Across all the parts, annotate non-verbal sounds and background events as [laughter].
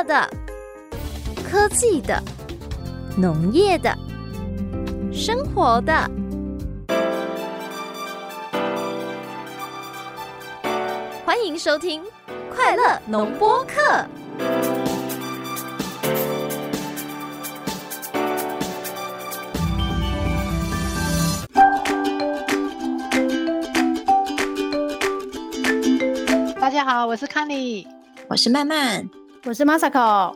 乐的、科技的、农业的、生活的，欢迎收听《快乐农播课》。大家好，我是康妮，我是曼曼，我是 Masako，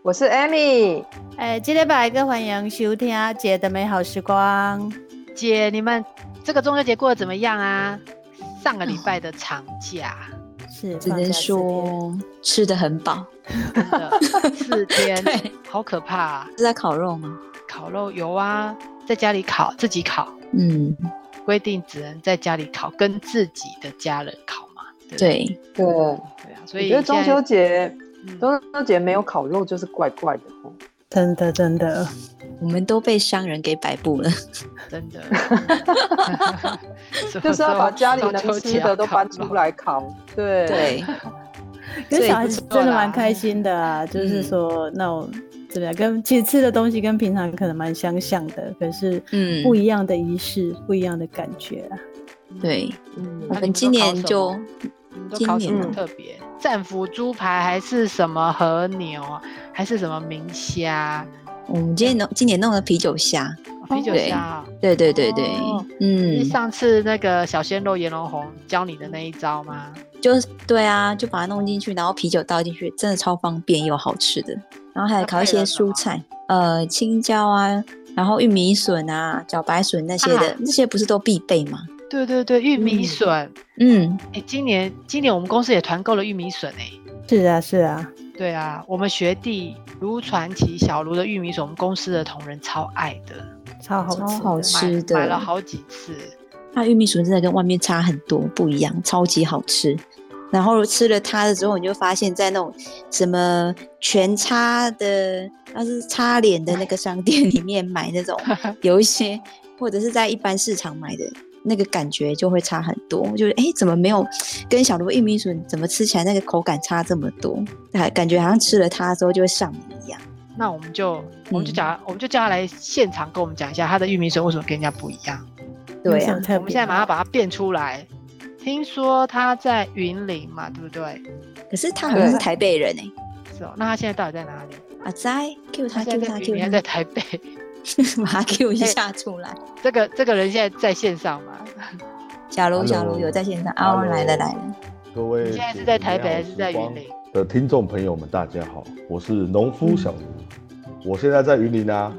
我是 Amy。哎，今天拜个欢迎收听姐的美好时光。姐，你们这个中秋节过得怎么样啊？上个礼拜的长假、哦、是只能说吃的很饱，真的四天，[laughs] 好可怕啊！是在烤肉吗？烤肉有啊，在家里烤，自己烤。嗯，规定只能在家里烤，跟自己的家人烤嘛。对对对啊，所以觉得中秋节，嗯、中秋节没有烤肉就是怪怪的哦。真的真的，我们都被商人给摆布了，[laughs] 真的。[laughs] 就是要把家里能吃的都搬出来烤。对对，跟小孩子真的蛮开心的啊，就是说那种怎么样，跟其实吃的东西跟平常可能蛮相像的，可是嗯，不一样的仪式，不一样的感觉啊。对，嗯，我们今年就。都烤什么特别？战斧猪排还是什么和牛，还是什么明虾？我们今年弄今年弄的啤酒虾，啤酒虾。对对对对，嗯。上次那个小鲜肉颜龙红教你的那一招吗？就是对啊，就把它弄进去，然后啤酒倒进去，真的超方便又好吃的。然后还烤一些蔬菜，呃，青椒啊，然后玉米笋啊，茭白笋那些的，那些不是都必备吗？对对对，玉米笋，嗯，哎，今年今年我们公司也团购了玉米笋，哎，是啊是啊，对啊，我们学弟卢传奇小卢的玉米笋，我们公司的同仁超爱的，超好超好吃的，买了好几次。那玉米笋真的跟外面差很多，不一样，超级好吃。然后吃了它的之后，你就发现，在那种什么全插的，那是擦脸的那个商店里面买那种，[laughs] 有一些，或者是在一般市场买的。那个感觉就会差很多，就是哎，怎么没有跟小罗玉米笋怎么吃起来那个口感差这么多？还感觉好像吃了它之后就会上瘾一样。那我们就我们就讲，嗯、我们就叫他来现场跟我们讲一下他的玉米笋为什么跟人家不一样。对啊，我们现在马上把它变出来。听说他在云林嘛，对不对？可是他好像是台北人哎、欸。是哦，那他现在到底在哪里？啊，在 Q 他 Q 他 Q 他在台北。[laughs] 把他 Q 一下出来。这个这个人现在在线上吗？[laughs] 小卢，小卢有在线上啊！来了来了。各位，你现在是在台北还是在云林？的听众朋友们，大家好，我是农夫小卢，我现在在云林啊。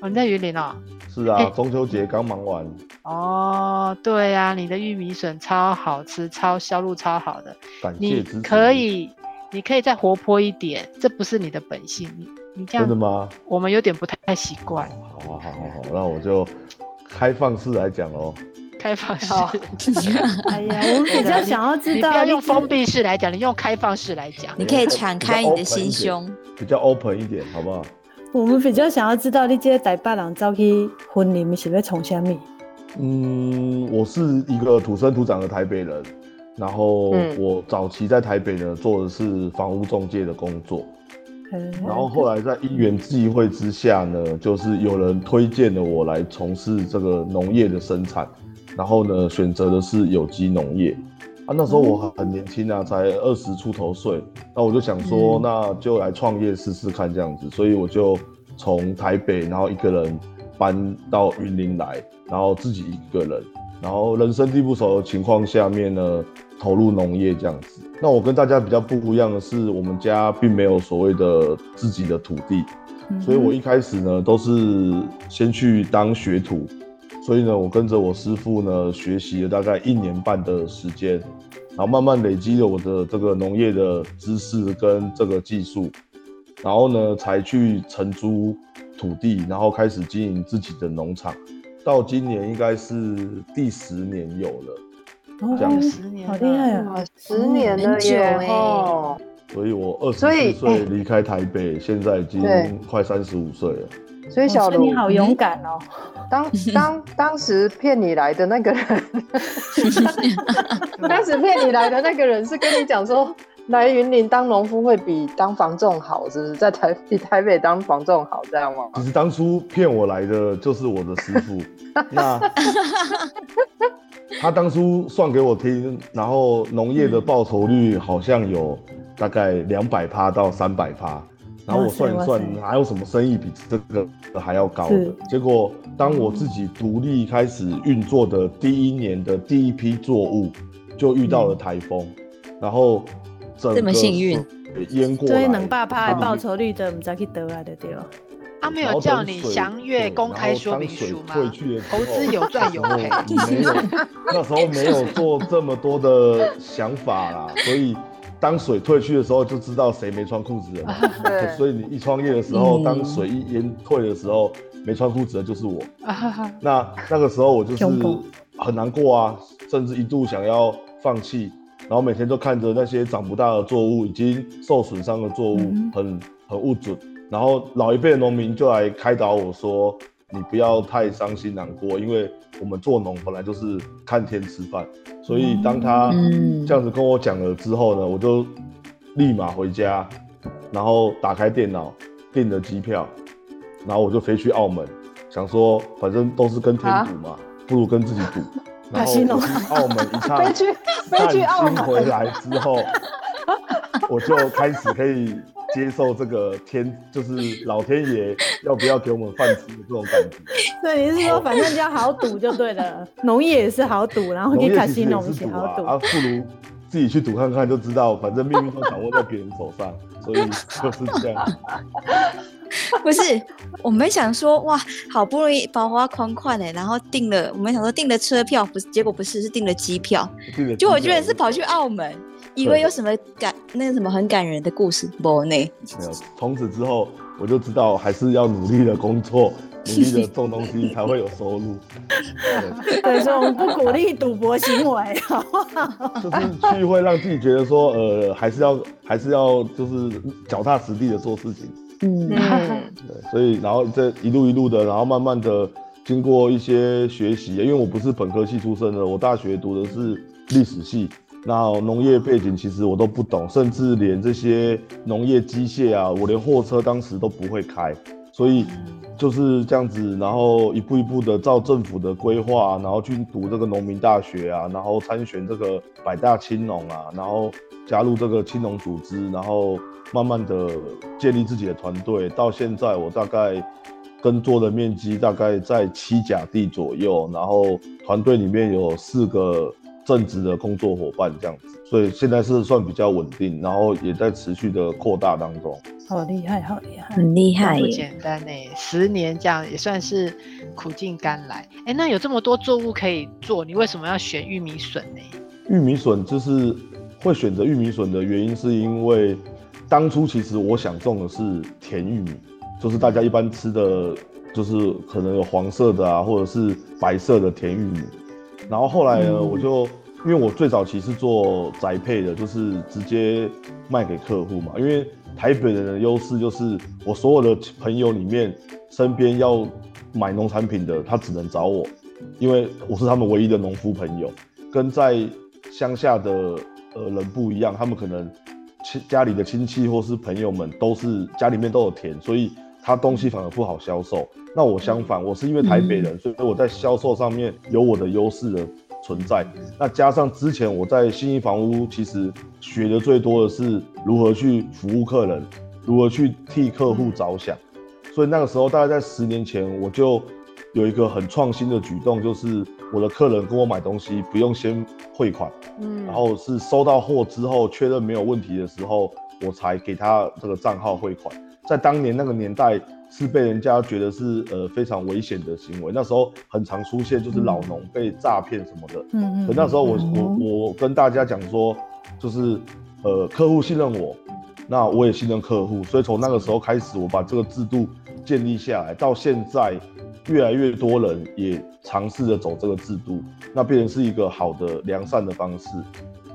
哦，你在云林哦？是啊，中秋节刚忙完。哦，对呀，你的玉米笋超好吃，超销路超好的。感谢支持。可以，你可以再活泼一点，这不是你的本性。你这样真的吗？我们有点不太习惯。好啊，好好好，那我就开放式来讲哦。开放式。[laughs] 哎呀，[laughs] 我比较想要知道，你不要用封闭式来讲，你用开放式来讲。你可以敞开你的心胸，比较 open 一点，好不好？我们比较想要知道，你这个台北人走去婚礼是要从什么？嗯，我是一个土生土长的台北人，然后我早期在台北呢做的是房屋中介的工作。然后后来在因缘际会之下呢，就是有人推荐了我来从事这个农业的生产，然后呢选择的是有机农业。啊，那时候我很年轻啊，才二十出头岁，那我就想说，那就来创业试试看这样子，所以我就从台北，然后一个人搬到云林来，然后自己一个人，然后人生地不熟的情况下面呢，投入农业这样子。那我跟大家比较不一样的是，我们家并没有所谓的自己的土地，所以我一开始呢都是先去当学徒，所以呢我跟着我师傅呢学习了大概一年半的时间，然后慢慢累积了我的这个农业的知识跟这个技术，然后呢才去承租土地，然后开始经营自己的农场，到今年应该是第十年有了。讲十年，好厉害啊！十年了耶！哦，所以我二十四岁离开台北，现在已经快三十五岁了。所以小卢，你好勇敢哦！当 [laughs] 当当时骗你来的那个人，[laughs] 当时骗你来的那个人是跟你讲说，[laughs] 来云林当农夫会比当房仲好，是不是？在台比台北当房仲好，这样吗？其实当初骗我来的就是我的师傅，那他当初算给我听，然后农业的报酬率好像有大概两百趴到三百趴，然后我算一算，哪有什么生意比这个还要高的？结果当我自己独立开始运作的第一年的第一批作物，就遇到了台风，嗯、然后。这么幸运，淹过，所以能爸爸报酬率的，我们才可以得来的对吧？他没有叫你详阅公开说明书吗？投资有赚有赔。[laughs] 没有，[laughs] 那时候没有做这么多的想法啦，所以当水退去的时候，就知道谁没穿裤子了。[laughs] 对，所以你一创业的时候，当水一淹退的时候，没穿裤子的就是我。那那个时候我就是很难过啊，甚至一度想要放弃。然后每天都看着那些长不大的作物，已经受损伤的作物很，很很不准。然后老一辈的农民就来开导我说：“你不要太伤心难过，因为我们做农本来就是看天吃饭。”所以当他这样子跟我讲了之后呢，我就立马回家，然后打开电脑订了机票，然后我就飞去澳门，想说反正都是跟天赌嘛，不如跟自己赌。[laughs] 然后澳门一 [laughs] 趟，飞去飞去澳门回来之后，我就开始可以接受这个天，就是老天爷要不要给我们饭吃的这种感觉。对，你是说反正就要好赌就对了，[laughs] 农业也是好赌，然后给卡西农也好赌，啊，不如自己去赌看看就知道，反正命运都掌握在别人手上，所以就是这样。[laughs] 不是，我们想说哇，好不容易包花款款的，然后订了，我们想说订了车票，不是，结果不是，是订了机票。就我居然是跑去澳门，以为有什么感，那个什么很感人的故事，不呢？没有，从此之后我就知道还是要努力的工作，[laughs] 努力的种东西才会有收入。[laughs] 对，所以我们不鼓励赌博行为，好不好？就是去会让自己觉得说，呃，还是要还是要就是脚踏实地的做事情。嗯，[laughs] 对，所以然后这一路一路的，然后慢慢的经过一些学习，因为我不是本科系出身的，我大学读的是历史系，那农业背景其实我都不懂，甚至连这些农业机械啊，我连货车当时都不会开，所以就是这样子，然后一步一步的照政府的规划，然后去读这个农民大学啊，然后参选这个百大青农啊，然后加入这个青农组织，然后。慢慢的建立自己的团队，到现在我大概耕作的面积大概在七甲地左右，然后团队里面有四个正职的工作伙伴这样子，所以现在是算比较稳定，然后也在持续的扩大当中。好厉害，好厉害，很厉害，不简单呢。十年这样也算是苦尽甘来。哎，那有这么多作物可以做，你为什么要选玉米笋呢？玉米笋就是会选择玉米笋的原因，是因为。当初其实我想种的是甜玉米，就是大家一般吃的，就是可能有黄色的啊，或者是白色的甜玉米。然后后来呢，我就因为我最早期是做宅配的，就是直接卖给客户嘛。因为台北人的优势就是，我所有的朋友里面，身边要买农产品的，他只能找我，因为我是他们唯一的农夫朋友。跟在乡下的呃人不一样，他们可能。亲家里的亲戚或是朋友们都是家里面都有田，所以他东西反而不好销售。那我相反，我是因为台北人，所以我在销售上面有我的优势的存在。那加上之前我在信义房屋，其实学的最多的是如何去服务客人，如何去替客户着想。所以那个时候大概在十年前，我就有一个很创新的举动，就是我的客人跟我买东西不用先汇款，嗯，然后是收到货之后确认没有问题的时候，我才给他这个账号汇款。在当年那个年代，是被人家觉得是呃非常危险的行为。那时候很常出现就是老农被诈骗什么的，嗯嗯。可那时候我我我跟大家讲说，就是呃客户信任我，那我也信任客户，所以从那个时候开始，我把这个制度建立下来，到现在。越来越多人也尝试着走这个制度，那变成是一个好的良善的方式。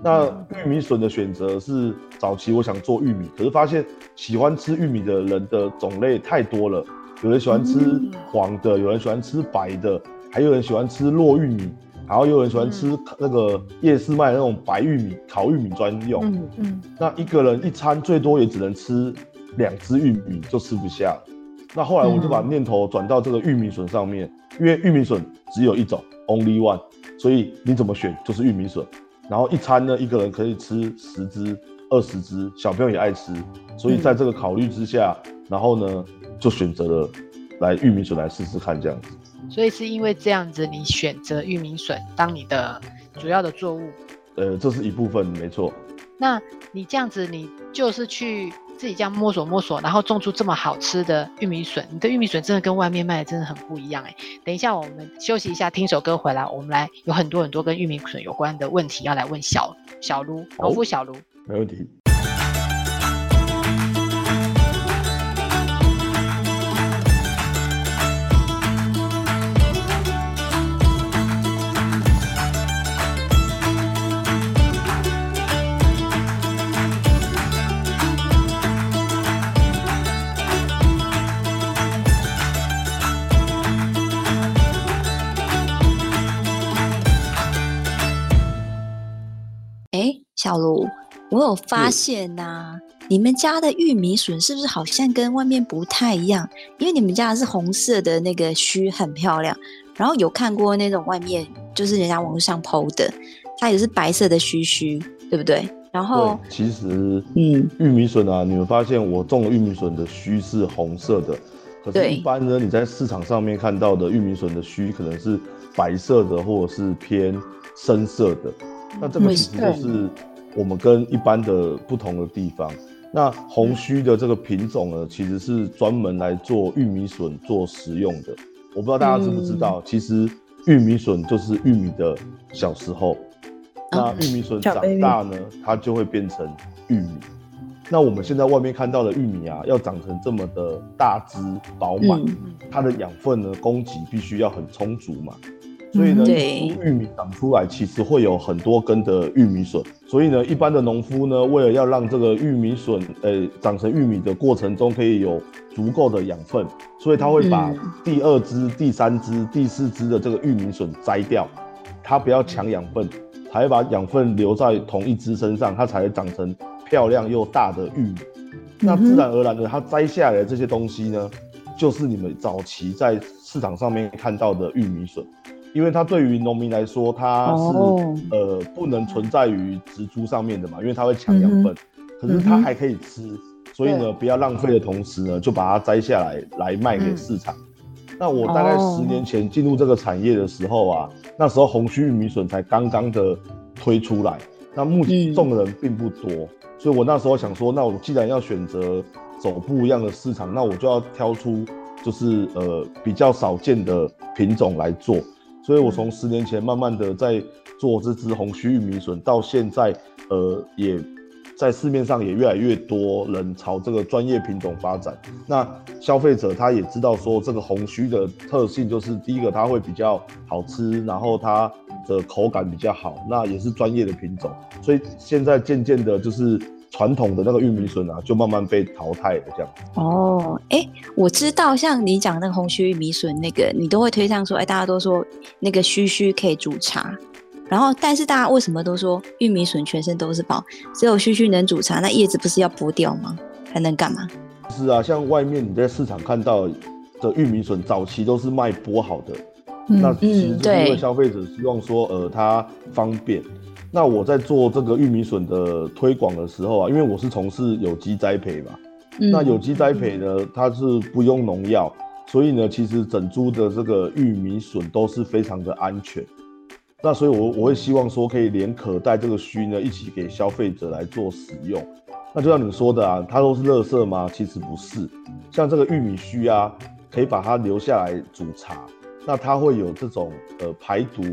那玉米笋的选择是早期我想做玉米，可是发现喜欢吃玉米的人的种类太多了，有人喜欢吃黄的，有人喜欢吃白的，还有人喜欢吃糯玉米，然后有人喜欢吃那个夜市卖的那种白玉米烤玉米专用。嗯嗯。那一个人一餐最多也只能吃两只玉米，就吃不下。那后来我就把念头转到这个玉米笋上面，因为玉米笋只有一种，only one，所以你怎么选就是玉米笋。然后一餐呢，一个人可以吃十只、二十只，小朋友也爱吃，所以在这个考虑之下，然后呢就选择了来玉米笋来试试看这样子。所以是因为这样子，你选择玉米笋当你的主要的作物？呃，这是一部分，没错。那你这样子，你就是去自己这样摸索摸索，然后种出这么好吃的玉米笋。你的玉米笋真的跟外面卖的真的很不一样哎。等一下，我们休息一下，听首歌回来，我们来有很多很多跟玉米笋有关的问题要来问小小卢，农夫小卢。没问题。小卢，我有发现呐、啊，你们家的玉米笋是不是好像跟外面不太一样？因为你们家的是红色的那个须，很漂亮。然后有看过那种外面就是人家网络上 PO 的，它也是白色的须须，对不对？然后其实，嗯，玉米笋啊，你们发现我种的玉米笋的须是红色的，可是一般呢，你在市场上面看到的玉米笋的须可能是白色的，或者是偏深色的。那这个其实就是。我们跟一般的不同的地方，那红须的这个品种呢，其实是专门来做玉米笋做食用的。我不知道大家知不知道，其实玉米笋就是玉米的小时候，那玉米笋长大呢，它就会变成玉米。那我们现在外面看到的玉米啊，要长成这么的大枝饱满，它的养分呢，供给必须要很充足嘛。所以呢，玉米长出来其实会有很多根的玉米笋。所以呢，一般的农夫呢，为了要让这个玉米笋，呃、欸，长成玉米的过程中可以有足够的养分，所以他会把第二支、第三支、第四支的这个玉米笋摘掉，他不要抢养分，才会把养分留在同一只身上，它才会长成漂亮又大的玉米。那自然而然的，它摘下来的这些东西呢，就是你们早期在市场上面看到的玉米笋。因为它对于农民来说，它是、oh. 呃不能存在于植株上面的嘛，因为它会抢养分，mm -hmm. 可是它还可以吃，所以呢，不要浪费的同时呢，就把它摘下来来卖给市场。Mm -hmm. 那我大概十年前进入这个产业的时候啊，oh. 那时候红须玉米笋才刚刚的推出来，那目前种的人并不多，mm -hmm. 所以我那时候想说，那我既然要选择走不一样的市场，那我就要挑出就是呃比较少见的品种来做。所以，我从十年前慢慢的在做这支红须玉米笋，到现在，呃，也在市面上也越来越多人朝这个专业品种发展。那消费者他也知道说，这个红须的特性就是第一个，它会比较好吃，然后它的口感比较好，那也是专业的品种。所以现在渐渐的，就是。传统的那个玉米笋啊，就慢慢被淘汰了，这样。哦，哎、欸，我知道，像你讲那个红须玉米笋，那个你都会推上说，哎、欸，大家都说那个须须可以煮茶，然后，但是大家为什么都说玉米笋全身都是宝，只有须须能煮茶？那叶子不是要剥掉吗？还能干嘛？是啊，像外面你在市场看到的玉米笋，早期都是卖剥好的，嗯、那其实是因为消费者希望说，呃，它方便。那我在做这个玉米笋的推广的时候啊，因为我是从事有机栽培嘛，嗯、那有机栽培呢，它是不用农药，所以呢，其实整株的这个玉米笋都是非常的安全。那所以我，我我会希望说，可以连可带这个须呢，一起给消费者来做使用。那就像你说的啊，它都是垃圾吗？其实不是，像这个玉米须啊，可以把它留下来煮茶，那它会有这种呃排毒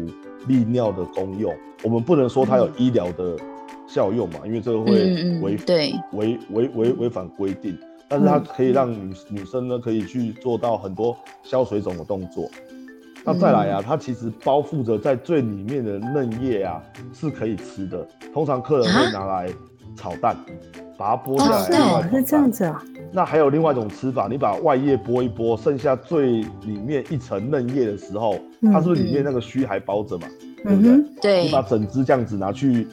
利尿的功用。我们不能说它有医疗的效用嘛，嗯、因为这个会违违违违违反规定。但是它可以让女、嗯、女生呢，可以去做到很多消水肿的动作。那再来啊，它其实包覆着在最里面的嫩叶啊，是可以吃的。通常客人会拿来炒蛋，把它剥下来。哦，是这样子啊。那还有另外一种吃法，你把外叶剥一剥，剩下最里面一层嫩叶的时候，它是不是里面那个须还包着嘛？对不对？对。你把整只这样子拿去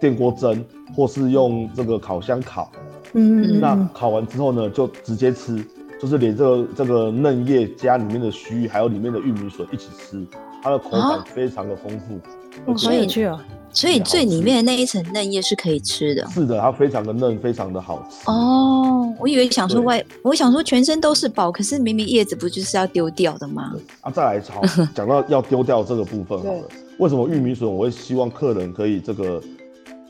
电锅蒸，或是用这个烤箱烤。嗯。那烤完之后呢，就直接吃，就是连这个这个嫩叶加里面的须，还有里面的玉米笋一起吃，它的口感非常的丰富。好有趣哦。所以最里面的那一层嫩叶是可以吃的。是的，它非常的嫩，非常的好吃。哦，我以为想说外，我想说全身都是宝，可是明明叶子不就是要丢掉的吗？啊，再来好，讲到要丢掉这个部分好了。为什么玉米笋我会希望客人可以这个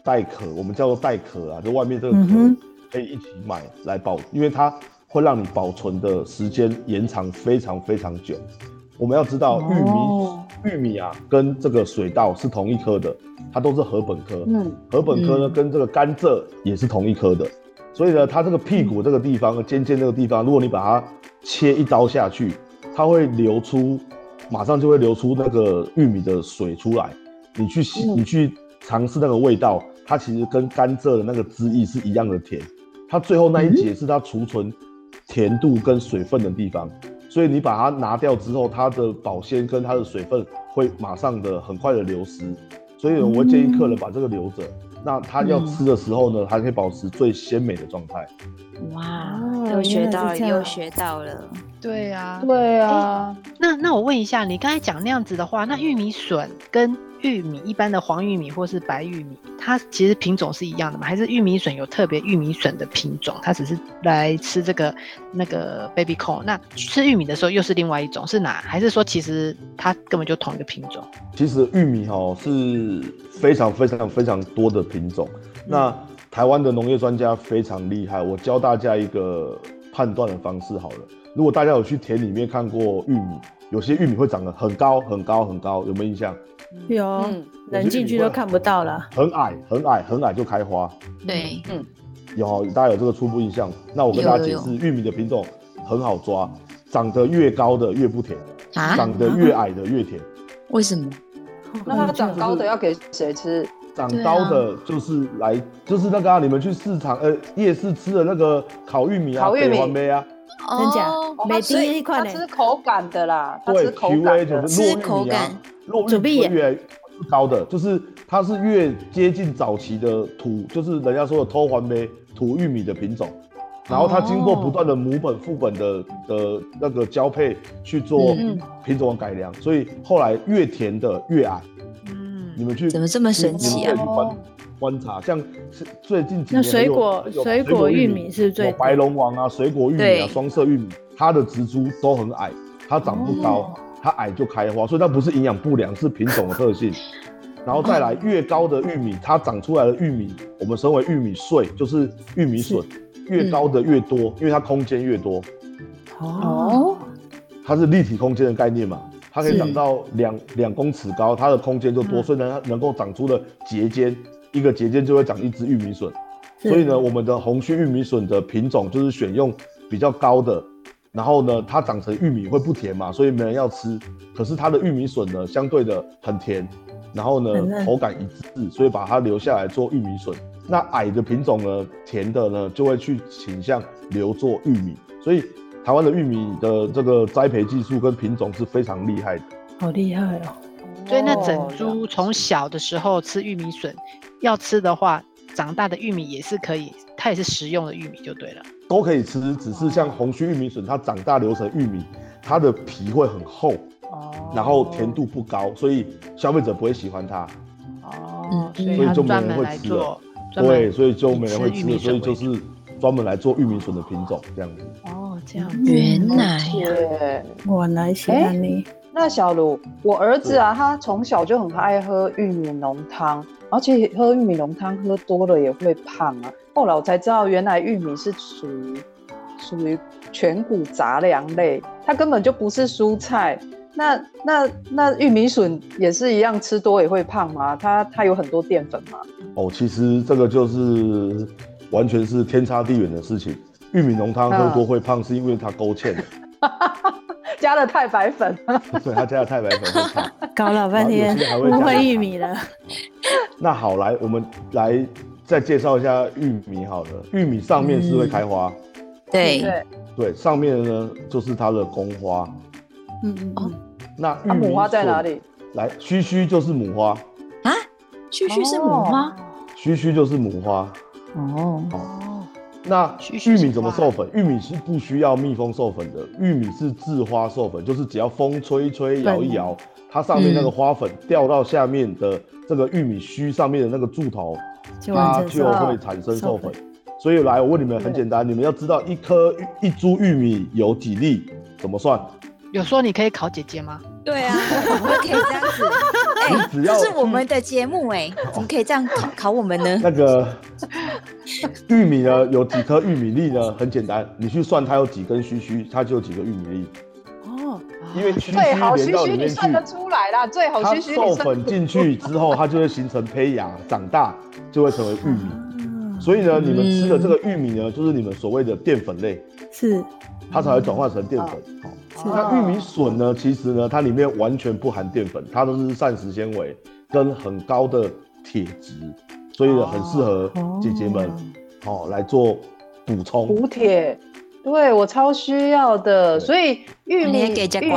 带壳，我们叫做带壳啊，就外面这个壳可以一起买来保，因为它会让你保存的时间延长非常非常久。我们要知道玉米、哦、玉米啊，跟这个水稻是同一科的，它都是禾本科。嗯，禾本科呢，跟这个甘蔗也是同一科的，所以呢，它这个屁股这个地方、尖尖这个地方，如果你把它切一刀下去，它会流出，马上就会流出那个玉米的水出来。你去洗，你去尝试那个味道，它其实跟甘蔗的那个汁液是一样的甜。它最后那一节是它储存甜度跟水分的地方。所以你把它拿掉之后，它的保鲜跟它的水分会马上的很快的流失，所以我会建议客人把这个留着，嗯、那他要吃的时候呢，还可以保持最鲜美的状态。哇，又学到了，又学到了。对啊，对啊。那那我问一下，你刚才讲那样子的话，那玉米笋跟玉米一般的黄玉米或是白玉米，它其实品种是一样的嘛？还是玉米笋有特别玉米笋的品种？它只是来吃这个那个 baby corn，那吃玉米的时候又是另外一种，是哪？还是说其实它根本就同一个品种？其实玉米哈是非常非常非常多的品种。那台湾的农业专家非常厉害，我教大家一个判断的方式好了。如果大家有去田里面看过玉米，有些玉米会长得很高很高很高，有没有印象？有，嗯，人进去都看不到了。很矮，很矮，很矮就开花。对，嗯，有，大家有这个初步印象。那我跟大家解释，玉米的品种很好抓，长得越高的越不甜，啊，长得越矮的越甜。为什么？那它长高的要给谁吃？长高的就是来，就是那个啊，你们去市场呃夜市吃的那个烤玉米啊，烤玉米啊，真假？每吃一块，它吃口感的啦，它吃口感的，吃口感。落玉米越来越高的，就是它是越接近早期的土，就是人家说的偷环梅土玉米的品种，然后它经过不断的母本副本的的那个交配去做品种的改良，所以后来越甜的越矮。嗯，你们去怎么这么神奇啊？观观察，像是最近几年那水果水果玉米是最白龙王啊，水果玉米啊，双色玉米，它的植株都很矮，它长不高。它矮就开花，所以它不是营养不良，是品种的特性。然后再来，越高的玉米，它长出来的玉米，我们称为玉米穗，就是玉米笋，越高的越多，因为它空间越多。哦，它是立体空间的概念嘛，它可以长到两两公尺高，它的空间就多，所以呢，它能够长出的节间，一个节间就会长一只玉米笋。所以呢，我们的红须玉米笋的品种就是选用比较高的。然后呢，它长成玉米会不甜嘛，所以没人要吃。可是它的玉米笋呢，相对的很甜，然后呢，口感一致，所以把它留下来做玉米笋。那矮的品种呢，甜的呢，就会去倾向留做玉米。所以台湾的玉米的这个栽培技术跟品种是非常厉害的。好厉害哦！所以那整株从小的时候吃玉米笋，要吃的话，长大的玉米也是可以，它也是食用的玉米就对了。都可以吃，只是像红须玉米笋，它长大留成玉米，它的皮会很厚，哦，然后甜度不高，所以消费者不会喜欢它，哦，所以就没人会吃了，对，所以就没人会吃，所以就是专门来做玉米笋的品种这样子。哦，这样子，原来呀，我来喜欢你。那小卢，我儿子啊，他从小就很爱喝玉米浓汤，而且喝玉米浓汤喝多了也会胖啊。后来我才知道，原来玉米是属于属于全谷杂粮类，它根本就不是蔬菜。那那那玉米笋也是一样，吃多也会胖吗？它它有很多淀粉吗？哦，其实这个就是完全是天差地远的事情。玉米浓汤喝多会胖，是因为它勾芡。[laughs] [laughs] 加了太白粉，[laughs] 对，他加了太白粉，[laughs] 搞了半天误会玉米了。那好，来，我们来再介绍一下玉米。好了，玉米上面是会开花，对。对。对，上面呢就是它的公花。嗯嗯。那它母花在哪里？来，须须就是母花。啊，须须是母花，须须就是母花。哦。哦，那玉米怎么授粉？玉米是不需要蜜蜂授粉的，玉米是自花授粉，就是只要风吹一吹，摇一摇，它上面那个花粉掉到下面的这个玉米须上面的那个柱头，它就会产生授粉。所以来，我问你们，很简单，你们要知道一颗一株玉米有几粒，怎么算？有说你可以考姐姐吗？对啊，我们可以这样子。哎，这是我们的节目哎，怎么可以这样考考我们呢？那个玉米呢，有几颗玉米粒呢？很简单，你去算它有几根须须，它就有几个玉米粒。哦，因为须须最好连到里面去，你算得出来啦。最好须须它授粉进去之后，它就会形成胚芽，长大就会成为玉米。所以呢，你们吃的这个玉米呢，就是你们所谓的淀粉类。是。它才会转化成淀粉。好，那玉米笋呢？其实呢，它里面完全不含淀粉，它都是膳食纤维跟很高的铁质，所以，很适合姐姐们哦来做补充。补铁，对我超需要的。所以玉米给玉，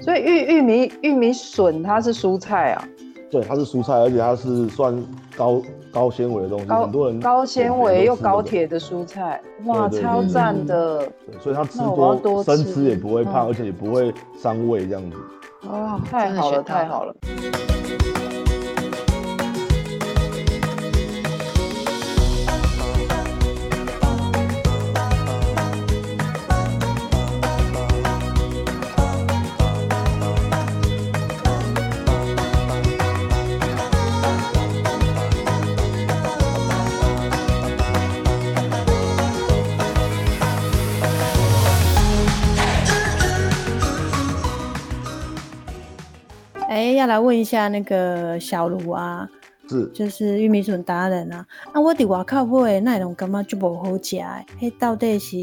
所以玉玉米玉米笋它是蔬菜啊。对，它是蔬菜，而且它是算高高纤维的东西，很多人高纤维又高铁的蔬菜，哇，超赞的。对，所以它吃多生吃也不会胖，而且也不会伤胃这样子。哦，太好了，太好了。来问一下那个小卢啊，是，就是玉米笋达人啊。啊，我伫外口买的那种感觉就不好吃的，迄到底是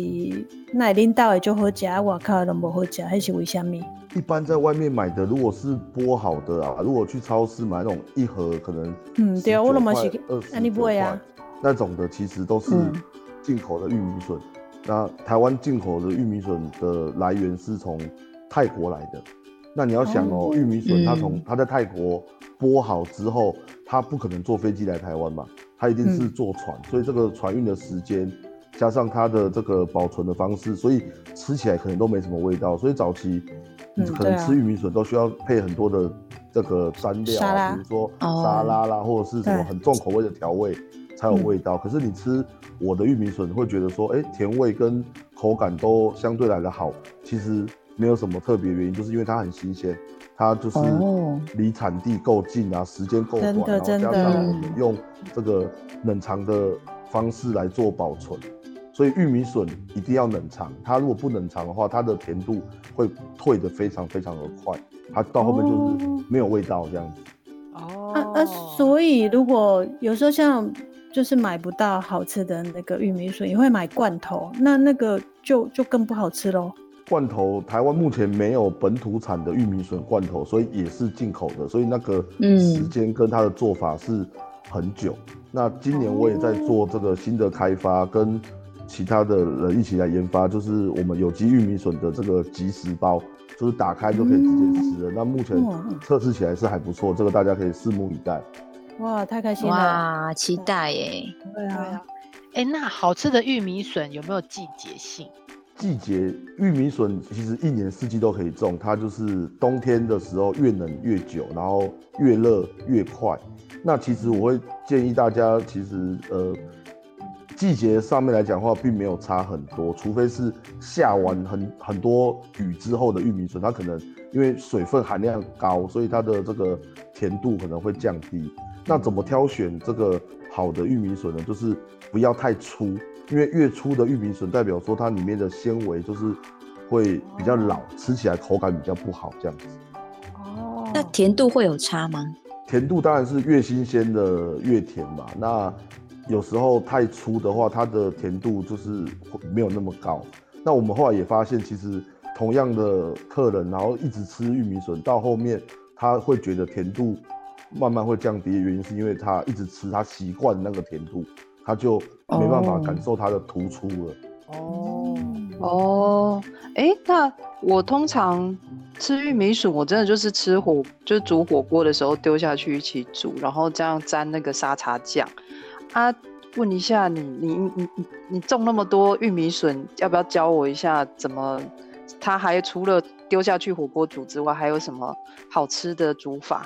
那领导的就好吃，外口都不好吃，还是为什么？一般在外面买的，如果是剥好的啊，如果去超市买那种一盒可能，嗯，对啊，我那么是二十，那你不会啊？那种的其实都是进口的玉米笋。嗯、那台湾进口的玉米笋的来源是从泰国来的。那你要想哦，玉米笋它从它在泰国剥好之后，它不可能坐飞机来台湾嘛，它一定是坐船，所以这个船运的时间加上它的这个保存的方式，所以吃起来可能都没什么味道。所以早期你可能吃玉米笋都需要配很多的这个蘸料，比如说沙拉啦，或者是什么很重口味的调味才有味道。可是你吃我的玉米笋，会觉得说，哎，甜味跟口感都相对来的好。其实。没有什么特别原因，就是因为它很新鲜，它就是离产地够近啊，时间够短，然后加上我们用这个冷藏的方式来做保存，所以玉米笋一定要冷藏。它如果不冷藏的话，它的甜度会退得非常非常的快，它到后面就是没有味道这样子。哦，啊啊，所以如果有时候像就是买不到好吃的那个玉米笋，也会买罐头，那那个就就更不好吃喽。罐头，台湾目前没有本土产的玉米笋罐头，所以也是进口的，所以那个时间跟它的做法是很久。嗯、那今年我也在做这个新的开发，跟其他的人一起来研发，就是我们有机玉米笋的这个即食包，就是打开就可以直接吃了。嗯、那目前测试起来是还不错，这个大家可以拭目以待。哇，太开心了！哇，期待耶！对啊，哎、欸，那好吃的玉米笋有没有季节性？季节玉米笋其实一年四季都可以种，它就是冬天的时候越冷越久，然后越热越快。那其实我会建议大家，其实呃季节上面来讲话，并没有差很多，除非是下完很很多雨之后的玉米笋，它可能因为水分含量高，所以它的这个甜度可能会降低。那怎么挑选这个好的玉米笋呢？就是不要太粗。因为越粗的玉米笋代表说它里面的纤维就是会比较老，吃起来口感比较不好这样子。哦，那甜度会有差吗？甜度当然是越新鲜的越甜嘛。那有时候太粗的话，它的甜度就是没有那么高。那我们后来也发现，其实同样的客人，然后一直吃玉米笋，到后面他会觉得甜度慢慢会降低的原因，是因为他一直吃，他习惯那个甜度。他就没办法感受它的突出了。哦哦，哎、欸，那我通常吃玉米笋，我真的就是吃火，就是煮火锅的时候丢下去一起煮，然后这样沾那个沙茶酱。啊，问一下你，你你你你种那么多玉米笋，要不要教我一下怎么？它还除了丢下去火锅煮之外，还有什么好吃的煮法？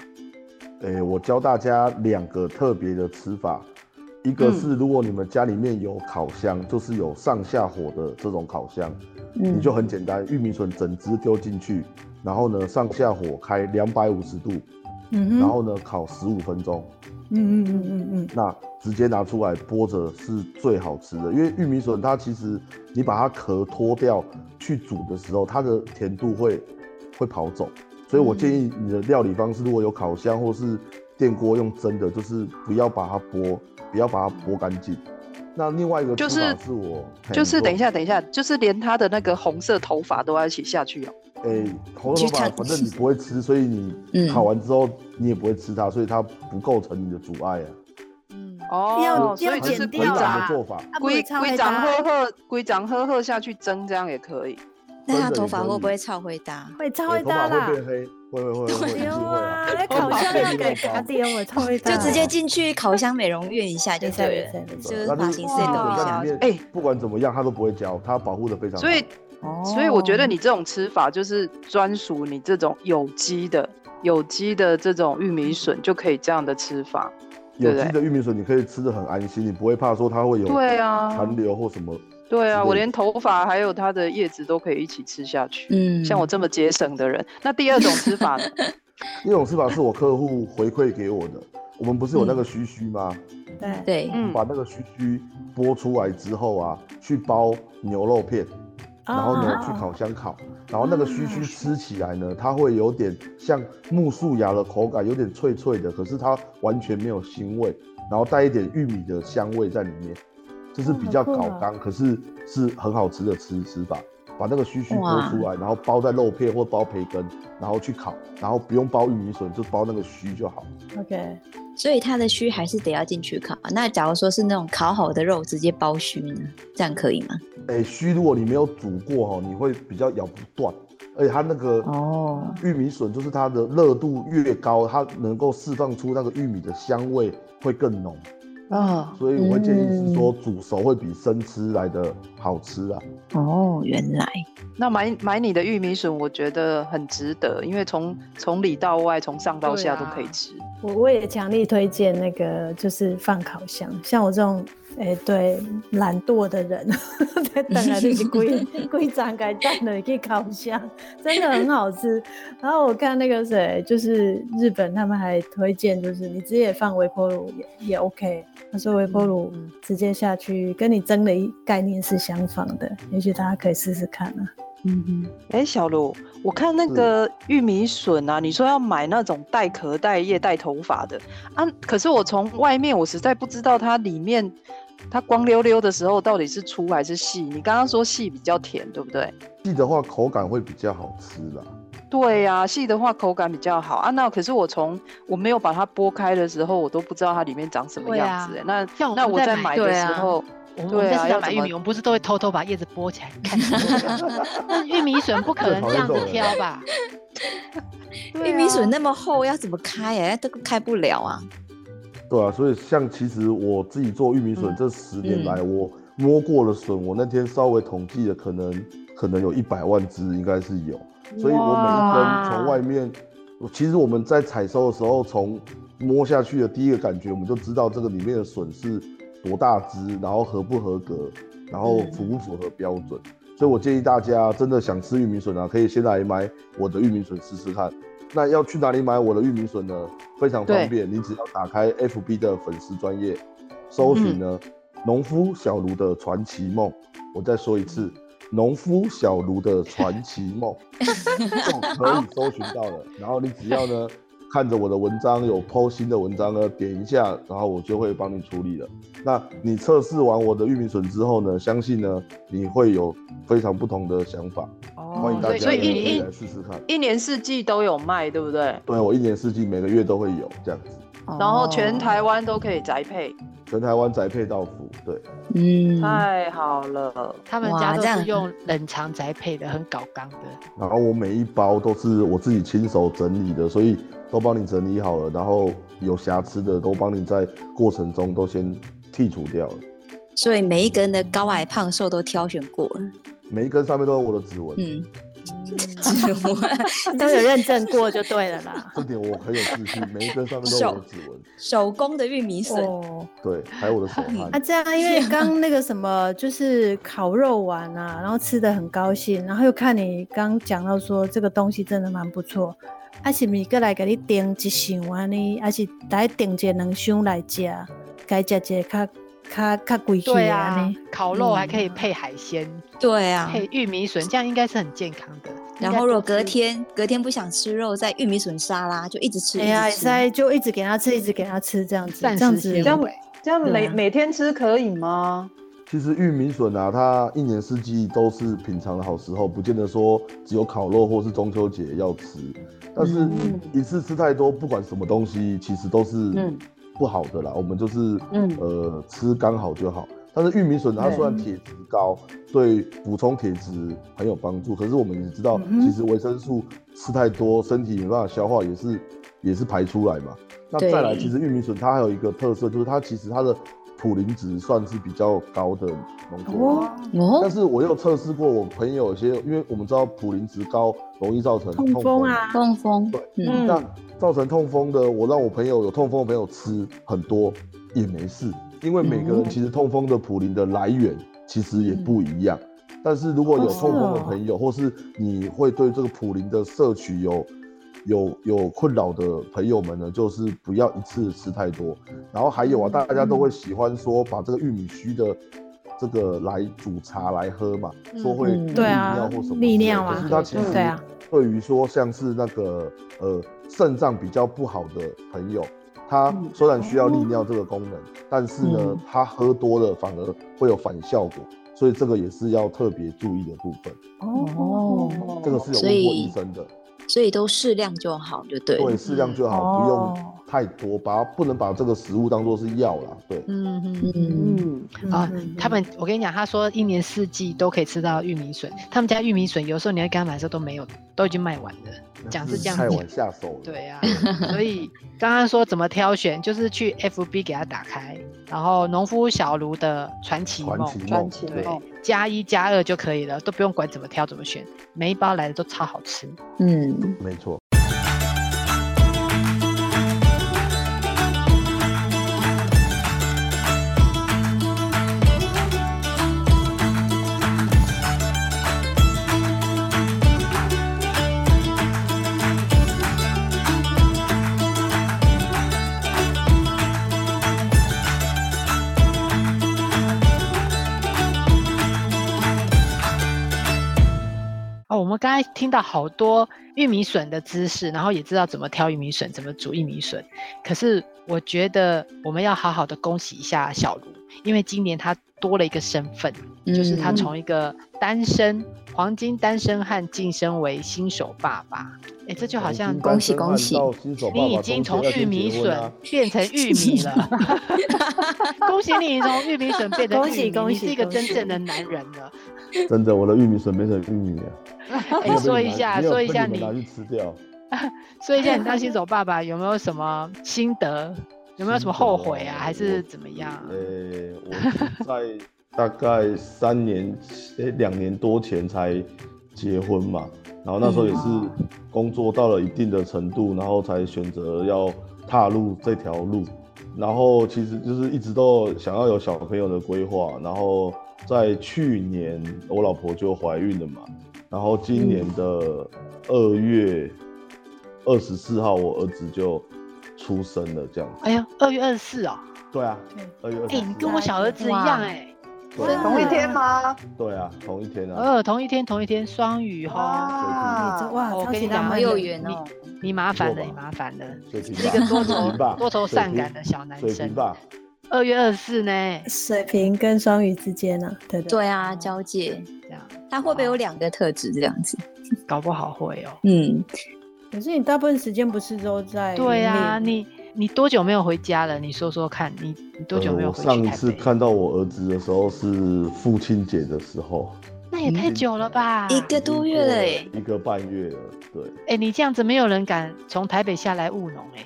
诶、欸，我教大家两个特别的吃法。一个是如果你们家里面有烤箱，嗯、就是有上下火的这种烤箱，嗯、你就很简单，玉米笋整只丢进去，然后呢上下火开两百五十度，嗯、然后呢烤十五分钟，嗯嗯嗯嗯嗯，那直接拿出来剥着是最好吃的，因为玉米笋它其实你把它壳脱掉去煮的时候，它的甜度会会跑走，所以我建议你的料理方式如果有烤箱或是电锅用蒸的，就是不要把它剥。不要把它剥干净。那另外一个就是是我，就是等一下，等一下，就是连他的那个红色头发都要一起下去哦。哎、欸，红色头发反正你不会吃，所以你烤完之后你也不会吃它，所以它不构成你的阻碍啊。嗯，哦，所以就是规长的做法，规规长呵呵，规长呵呵下去蒸，这样也可以。那他头发会不会超会搭？会超会搭啦。会变黑，会会会会。丢啊！那烤箱要给他丢，我超。就直接进去烤箱美容院一下就对了，就是发型师都一下。哎，不管怎么样，他都不会焦，他保护的非常好。所以，所以我觉得你这种吃法就是专属你这种有机的、有机的这种玉米笋就可以这样的吃法。有机的玉米笋你可以吃的很安心，你不会怕说它会有对啊残留或什么。对啊，我连头发还有它的叶子都可以一起吃下去。嗯，像我这么节省的人，那第二种吃法呢？[laughs] 第二种吃法是我客户回馈给我的。我们不是有那个须须吗？对对，嗯，把那个须须剥出来之后啊，去包牛肉片，然后呢去烤箱烤，然后那个须须吃起来呢，它会有点像木树芽的口感，有点脆脆的，可是它完全没有腥味，然后带一点玉米的香味在里面。就是比较搞刚，可是是很好吃的吃吃法。把那个须须剥出来，然后包在肉片或包培根，然后去烤，然后不用包玉米笋，就包那个须就好。OK，所以它的须还是得要进去烤。那假如说是那种烤好的肉直接包须呢？这样可以吗？哎、欸，须如果你没有煮过哈，你会比较咬不断。而且它那个哦，玉米笋就是它的热度越高，它能够释放出那个玉米的香味会更浓。啊，所以我会建议是说煮熟会比生吃来的好吃啊。哦，原来。那买买你的玉米笋，我觉得很值得，因为从从里到外，从上到下都可以吃。我我也强力推荐那个，就是放烤箱，像我这种。哎、欸，对，懒惰的人，在等来就是规 [laughs] 规章改蛋的，可以烤箱，真的很好吃。然后我看那个谁，就是日本，他们还推荐，就是你直接放微波炉也也 OK。他说微波炉直接下去，跟你蒸的概念是相仿的，也许大家可以试试看啊。嗯哼，哎、欸，小卢，我看那个玉米笋啊，你说要买那种带壳、带叶、带头发的啊，可是我从外面我实在不知道它里面。它光溜溜的时候到底是粗还是细？你刚刚说细比较甜，对不对？细的话口感会比较好吃啦。对呀、啊，细的话口感比较好啊。那可是我从我没有把它剥开的时候，我都不知道它里面长什么样子。啊、那我那我在买的时候，对啊，要买玉米，我们不是都会偷偷把叶子剥起来 [laughs] 看？那玉米笋不可能这样子 [laughs] 挑吧？玉米笋那么厚，要怎么开呀、啊？都开不了啊。对啊，所以像其实我自己做玉米笋这十年来，嗯、我摸过的笋，我那天稍微统计了，可能可能有一百万只，应该是有。所以我每一根从外面，其实我们在采收的时候，从摸下去的第一个感觉，我们就知道这个里面的笋是多大只，然后合不合格，然后符不符合标准。嗯、所以我建议大家真的想吃玉米笋啊，可以先来买我的玉米笋试试看。那要去哪里买我的玉米笋呢？非常方便，对你只要打开 FB 的粉丝专业，搜寻呢“农、嗯、夫小卢的传奇梦”。我再说一次，“农夫小卢的传奇梦” [laughs] 就可以搜寻到了。然后你只要呢 [laughs] 看着我的文章有 PO 新的文章呢，点一下，然后我就会帮你处理了。那你测试完我的玉米笋之后呢，相信呢你会有非常不同的想法。哦，欢迎大家所以一一来试试看。一年四季都有卖，对不对？对，我一年四季每个月都会有这样子，然后全台湾都可以宅配。全台湾宅配到府，对，嗯，太好了。他们家都是用冷藏宅配的，很搞刚的。然后我每一包都是我自己亲手整理的，所以都帮你整理好了，然后有瑕疵的都帮你在过程中都先剔除掉了。所以每一根的高矮胖瘦都挑选过了，每一根上面都有我的指纹。嗯。指纹 [laughs] 都有认证过就对了啦。这点我很有自信，每一根上面都有我的指纹。手工的玉米笋，哦、对，还有我的手汗。啊，这样，因为刚那个什么，就是烤肉完啊，然后吃的很高兴，然后又看你刚讲到说这个东西真的蛮不错，还是咪过来给你点一箱啊？你还是来点一两箱来吃，该吃一个较较较贵气对啊，烤肉还可以配海鲜。嗯对啊，配玉米笋，这样应该是很健康的。然后如果隔天隔天不想吃肉，在玉米笋沙拉就一直吃。哎呀，在就一直给他吃，一直给他吃，这样子，这样子，这样这样每每天吃可以吗？其实玉米笋啊，它一年四季都是品尝的好时候，不见得说只有烤肉或是中秋节要吃。但是一次吃太多，不管什么东西，其实都是不好的啦。我们就是嗯呃吃刚好就好。但是玉米笋它虽然铁质高，对补充铁质很有帮助，可是我们也知道，其实维生素吃太多，身体没办法消化，也是也是排出来嘛。那再来，其实玉米笋它还有一个特色，就是它其实它的普林值算是比较高的浓度。哦。但是我又测试过，我朋友有些，因为我们知道普林值高容易造成痛风啊，痛风。对，嗯。那造成痛风的，我让我朋友有痛风的朋友吃很多也没事。因为每个人其实痛风的普林的来源其实也不一样，但是如果有痛风的朋友，或是你会对这个普林的摄取有有有困扰的朋友们呢，就是不要一次吃太多。然后还有啊，大家都会喜欢说把这个玉米须的这个来煮茶来喝嘛，说会利尿或什么，利尿啊。可是它其实对于说像是那个呃肾脏比较不好的朋友。它虽然需要利尿这个功能，但是呢，它喝多了反而会有反效果，所以这个也是要特别注意的部分。哦，这个是有问过医生的，所以都适量就好，就对。对，适量就好，不用太多，把不能把这个食物当做是药啦。对，嗯嗯嗯啊，他们我跟你讲，他说一年四季都可以吃到玉米笋，他们家玉米笋有时候你要跟他买的时候都没有，都已经卖完了。讲是这样子，太晚下手了。对呀、啊，[laughs] 所以刚刚说怎么挑选，就是去 FB 给他打开，然后农夫小卢的传奇梦，传奇梦，对，加一加二就可以了，都不用管怎么挑怎么选，每一包来的都超好吃。嗯，没错。们刚才听到好多玉米笋的知识，然后也知道怎么挑玉米笋，怎么煮玉米笋。可是我觉得我们要好好的恭喜一下小卢，因为今年他多了一个身份，嗯、就是他从一个单身黄金单身汉晋升为新手爸爸。哎，这就好像恭喜恭喜，你已经从玉米笋变成玉米了。[laughs] [laughs] 恭喜你从玉米笋变成玉米，恭喜恭喜，你是一个真正的男人了。真的，我的玉米笋变成玉米了。哎，说一下，说一下你拿去吃掉。[laughs] 说一下你当新手爸爸有没有什么心得？有没有什么后悔啊？还是怎么样？呃，我在大概三年，诶，两年多前才结婚嘛。然后那时候也是工作到了一定的程度，然后才选择要踏入这条路。然后其实就是一直都想要有小朋友的规划。然后在去年我老婆就怀孕了嘛。然后今年的二月二十四号，我儿子就出生了，这样子。哎呀，二月二十四哦。对啊，二月二十四。哎，你跟我小儿子一样哎。是同一天吗？对啊，同一天啊。呃，同一天，同一天，双鱼哈。哇，我跟你讲，好有缘哦。你麻烦了，你麻烦了。是一个多愁 [laughs] 多愁善感的小男生。二月二十四呢？水瓶跟双鱼之间呢？对对。对啊，交界。这样。他会不会有两个特质这样子？搞不好会哦。嗯，可是你大部分时间不是都在？对啊，你你多久没有回家了？你说说看，你你多久没有回去？呃、上一次看到我儿子的时候是父亲节的时候。那也太久了吧？一个多月了哎，一个半月了。对。哎、欸，你这样子没有人敢从台北下来务农哎。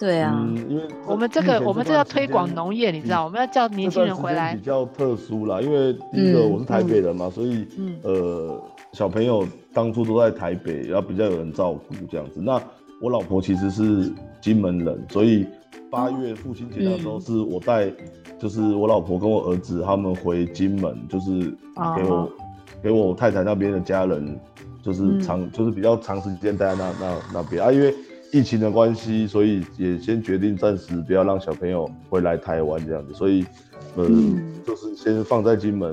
对啊，嗯、因为我们这个我们这要推广农业，你知道，我们要叫年轻人回来。比较特殊啦，因为第一个我是台北人嘛，嗯、所以、嗯、呃小朋友当初都在台北，然后比较有人照顾这样子。那我老婆其实是金门人，所以八月父亲节的时候是我带，就是我老婆跟我儿子他们回金门，就是给我、哦、给我太太那边的家人，就是长、嗯、就是比较长时间待在那那那边。啊，因为。疫情的关系，所以也先决定暂时不要让小朋友回来台湾这样子，所以，呃，嗯、就是先放在金门，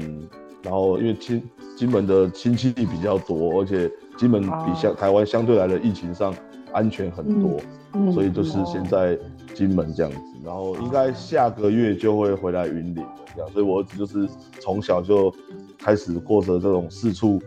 然后因为亲金门的亲戚比较多，而且金门比相台湾相对来的疫情上安全很多，嗯、所以就是先在金门这样子，然后应该下个月就会回来云林了这样，所以我儿子就是从小就开始过着这种四处。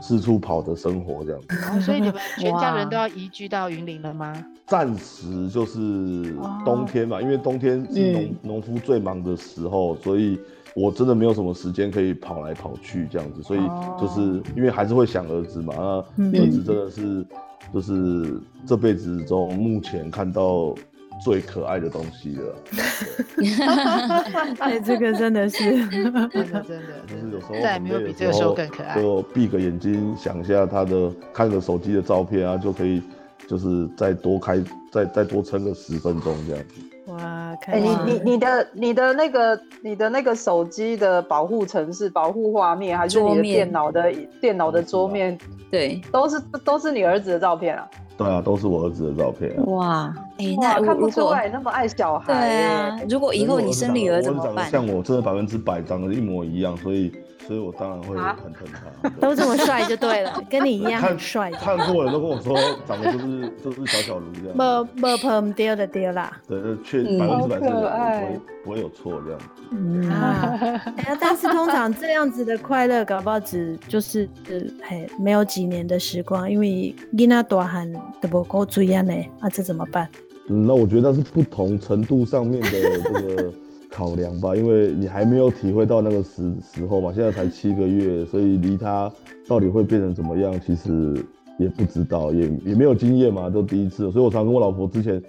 四处跑的生活这样子，哦，所以你们全家人都要移居到云林了吗？暂时就是冬天嘛，因为冬天是农农夫最忙的时候，所以我真的没有什么时间可以跑来跑去这样子，所以就是因为还是会想儿子嘛，那儿子真的是就是这辈子中目前看到。最可爱的东西了，[laughs] 哎，这个真的是，[laughs] 真的真的，就是有时候再也没有比这个时候更可爱。就闭个眼睛想一下他的，看个手机的照片啊，就可以，就是再多开，再再多撑个十分钟这样子。哇，哎，你你你的你的那个你的那个手机的保护城市保护画面，还是你的电脑的电脑的桌面？对，都是都是你儿子的照片啊。对啊，都是我儿子的照片。哇，哎、欸，那看不出来那么爱小孩。对啊，如果以后你生女儿怎么办？像我真的百分之百长得一模一样，所以。所以我当然会很疼他，都这么帅就对了，[laughs] 跟你一样很帅。看过了都跟我说，长得就是就是小小卢这样。不不碰丢的丢啦。对，确百分之百是不会不会有错这样子。嗯啊，[laughs] 但是通常这样子的快乐，搞不好只就是嘿没有几年的时光，因为囡仔大汉都不够追啊呢，啊这怎么办？嗯，那我觉得那是不同程度上面的这个。考量吧，[laughs] 因为你还没有体会到那个时时候嘛，现在才七个月，所以离他到底会变成怎么样，其实也不知道，也也没有经验嘛，都第一次，所以我常跟我老婆之前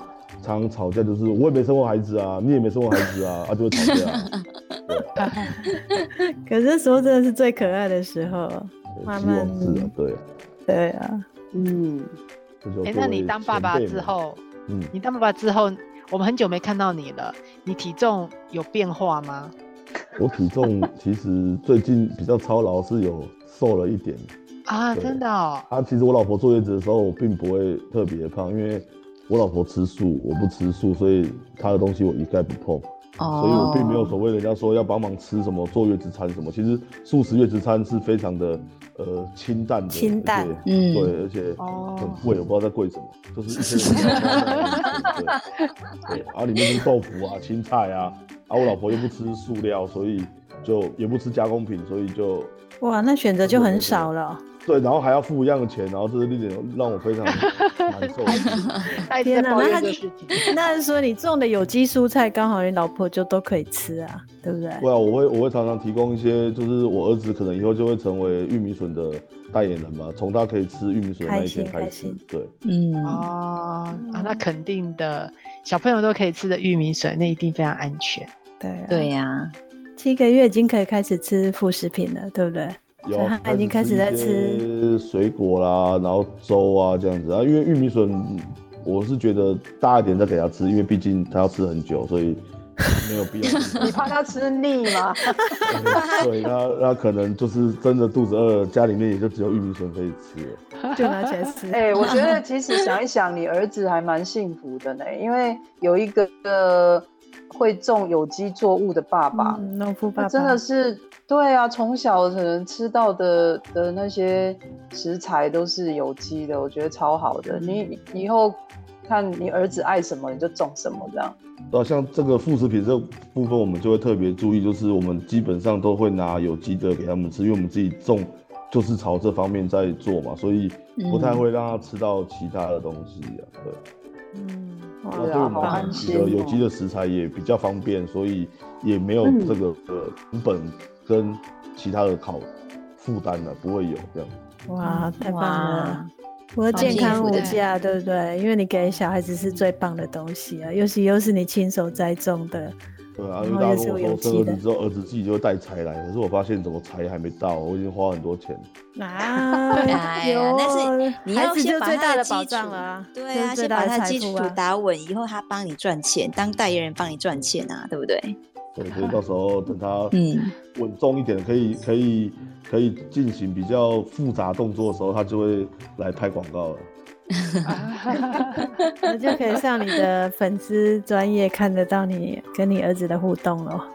常常吵架，就是我也没生过孩子啊，你也没生过孩子啊，啊就会吵架。[laughs] 可是时候真的是最可爱的时候，慢慢是啊，对，对啊，嗯，哎、欸，那你当爸爸之后，嗯，你当爸爸之后。我们很久没看到你了，你体重有变化吗？我体重其实最近比较操劳，是有瘦了一点啊，真的哦。啊，其实我老婆坐月子的时候，我并不会特别胖，因为我老婆吃素，我不吃素，所以她的东西我一概不碰。哦，所以我并没有所谓人家说要帮忙吃什么坐月子餐什么，其实素食月子餐是非常的。呃，清淡的，清淡，嗯，对，而且很贵，我不知道在贵什么，就是一些 [laughs] 对，对，然后里面是豆腐啊、青菜啊，啊，我老婆又不吃塑料，所以就也不吃加工品，所以就哇，那选择就很少了。对，然后还要付一样的钱，然后这是一点让我非常 [laughs] 难受。天哪，那 [laughs] 那是说你种的有机蔬菜，刚好你老婆就都可以吃啊，对不对？对啊，我会我会常常提供一些，就是我儿子可能以后就会成为玉米笋的代言人嘛，从他可以吃玉米笋那一天开始。对，嗯哦啊，那肯定的，小朋友都可以吃的玉米笋，那一定非常安全。对对呀，七个月已经可以开始吃副食品了，对不对？有，他已经开始在吃水果啦，然后粥啊这样子啊。因为玉米笋，我是觉得大一点再给他吃，因为毕竟他要吃很久，所以没有必要。[laughs] 你怕他吃腻吗？[laughs] 对，他他可能就是真的肚子饿，家里面也就只有玉米笋可以吃，就拿起来吃。[laughs] 哎、欸，我觉得其实想一想，你儿子还蛮幸福的呢，因为有一个会种有机作物的爸爸，农夫爸爸真的是。对啊，从小可能吃到的的那些食材都是有机的，我觉得超好的。你以后看你儿子爱什么你就种什么这样。对啊，像这个副食品这部分，我们就会特别注意，就是我们基本上都会拿有机的给他们吃，因为我们自己种就是朝这方面在做嘛，所以不太会让他吃到其他的东西啊。对，嗯，那对我们自己的有机的食材也比较方便，所以也没有这个呃成本跟其他的考负担了，不会有这样。哇，太棒了！我的健康无价，对不对？因为你给小孩子是最棒的东西啊，尤其又是你亲手栽种的。对啊，因为大家跟我说生儿子之后，儿子自己就会带财来，可是我发现怎么财还没到，我已经花很多钱。啊，[laughs] 哎呀，[laughs] 但是你要先把他的保障啊，对啊，先把他基础打稳，以后他帮你赚钱，当代言人帮你赚钱啊，对不对？对，所以到时候等他嗯稳重一点，可以可以可以进行比较复杂动作的时候，他就会来拍广告了。那就可以上你的粉丝专业看得到你跟你儿子的互动了。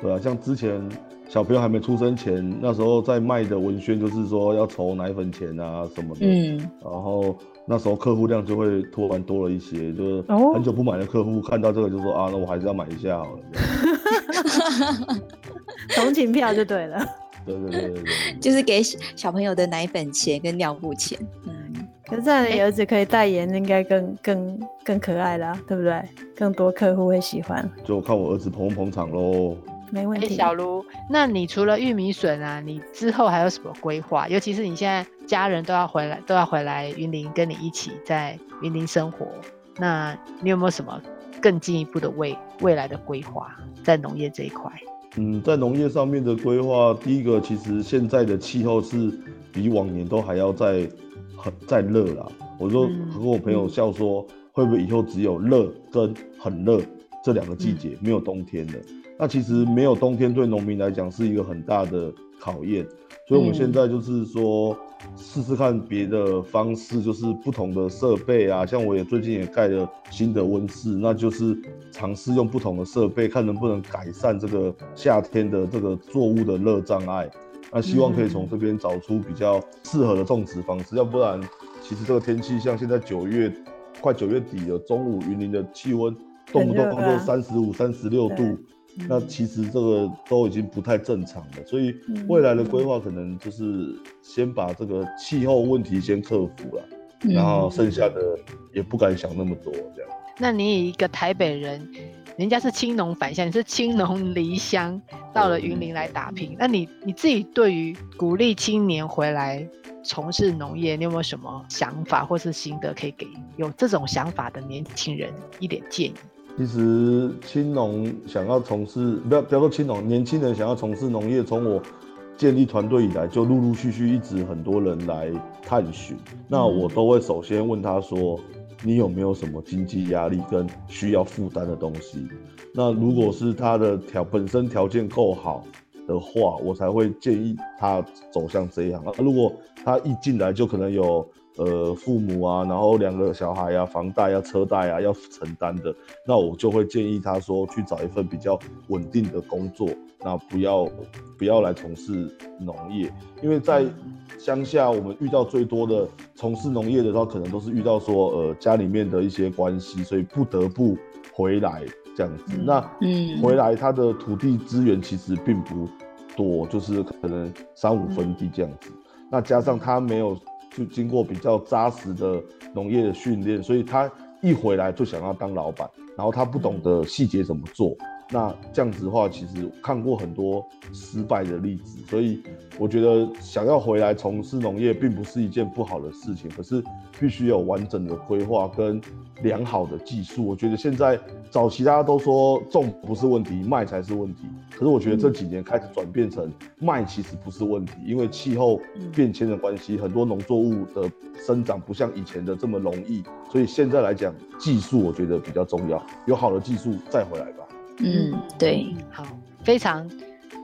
对啊，像之前小朋友还没出生前，那时候在卖的文宣就是说要筹奶粉钱啊什么的。嗯。然后那时候客户量就会突然多了一些，就是很久不买的客户看到这个就说啊，那我还是要买一下好了。[laughs] 同情票就对了。对对对对对。就是给小朋友的奶粉钱跟尿布钱。嗯。可是这样的儿子可以代言，应该更更更可爱啦，对不对？更多客户会喜欢。就看我儿子捧不捧场喽。没问题。欸、小卢，那你除了玉米笋啊，你之后还有什么规划？尤其是你现在家人都要回来，都要回来云林跟你一起在云林生活，那你有没有什么更进一步的未未来的规划在农业这一块？嗯，在农业上面的规划，第一个其实现在的气候是比往年都还要再很再热啦。我说和我朋友笑说，会不会以后只有热跟很热这两个季节，没有冬天的？那其实没有冬天对农民来讲是一个很大的考验，所以我们现在就是说试试看别的方式，就是不同的设备啊，像我也最近也盖了新的温室，那就是尝试用不同的设备，看能不能改善这个夏天的这个作物的热障碍。那希望可以从这边找出比较适合的种植方式，要不然其实这个天气像现在九月快九月底了，中午云林的气温动不动就三十五、三十六度。那其实这个都已经不太正常了，所以未来的规划可能就是先把这个气候问题先克服了，然后剩下的也不敢想那么多这样。那你以一个台北人，人家是青农返乡，你是青农离乡到了云林来打拼，那你你自己对于鼓励青年回来从事农业，你有没有什么想法或是心得可以给有这种想法的年轻人一点建议？其实青农想要从事，不要不要说青农，年轻人想要从事农业，从我建立团队以来，就陆陆续续一直很多人来探寻。那我都会首先问他说，你有没有什么经济压力跟需要负担的东西？那如果是他的条本身条件够好的话，我才会建议他走向这一行。如果他一进来就可能有。呃，父母啊，然后两个小孩啊，房贷啊，车贷啊，要承担的，那我就会建议他说去找一份比较稳定的工作，那不要不要来从事农业，因为在乡下我们遇到最多的从事农业的时候，可能都是遇到说呃家里面的一些关系，所以不得不回来这样子。嗯、那嗯，回来他的土地资源其实并不多，就是可能三五分地这样子。嗯、那加上他没有。就经过比较扎实的农业的训练，所以他一回来就想要当老板，然后他不懂得细节怎么做。那这样子的话，其实看过很多失败的例子，所以我觉得想要回来从事农业并不是一件不好的事情，可是必须有完整的规划跟良好的技术。我觉得现在早期大家都说种不是问题，卖才是问题，可是我觉得这几年开始转变成卖其实不是问题，因为气候变迁的关系，很多农作物的生长不像以前的这么容易，所以现在来讲技术我觉得比较重要，有好的技术再回来吧。嗯，对，好，非常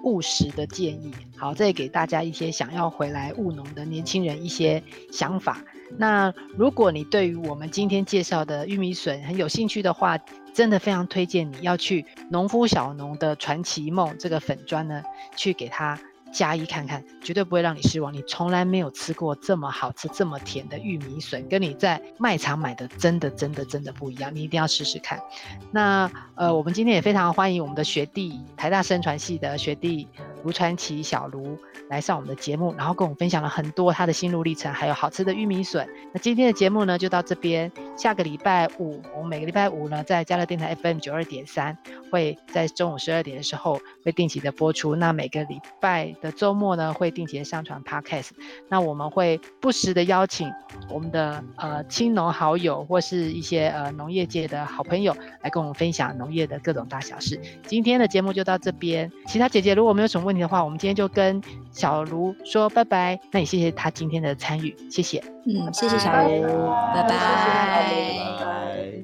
务实的建议。好，这也给大家一些想要回来务农的年轻人一些想法。那如果你对于我们今天介绍的玉米笋很有兴趣的话，真的非常推荐你要去农夫小农的传奇梦这个粉砖呢，去给他加一看看，绝对不会让你失望。你从来没有吃过这么好吃、这么甜的玉米笋，跟你在卖场买的真的、真的、真的不一样。你一定要试试看。那呃，我们今天也非常欢迎我们的学弟，台大声传系的学弟卢传奇小卢来上我们的节目，然后跟我们分享了很多他的心路历程，还有好吃的玉米笋。那今天的节目呢，就到这边。下个礼拜五，我们每个礼拜五呢，在家乐电台 FM 九二点三，会在中午十二点的时候会定期的播出。那每个礼拜的周末呢，会定期的上传 Podcast。那我们会不时的邀请我们的呃亲农好友或是一些呃农业界的好朋友来跟我们分享农业的各种大小事。今天的节目就到这边。其他姐姐如果没有什么问题的话，我们今天就跟小卢说拜拜。那也谢谢她今天的参与，谢谢。嗯，谢谢小卢，拜拜。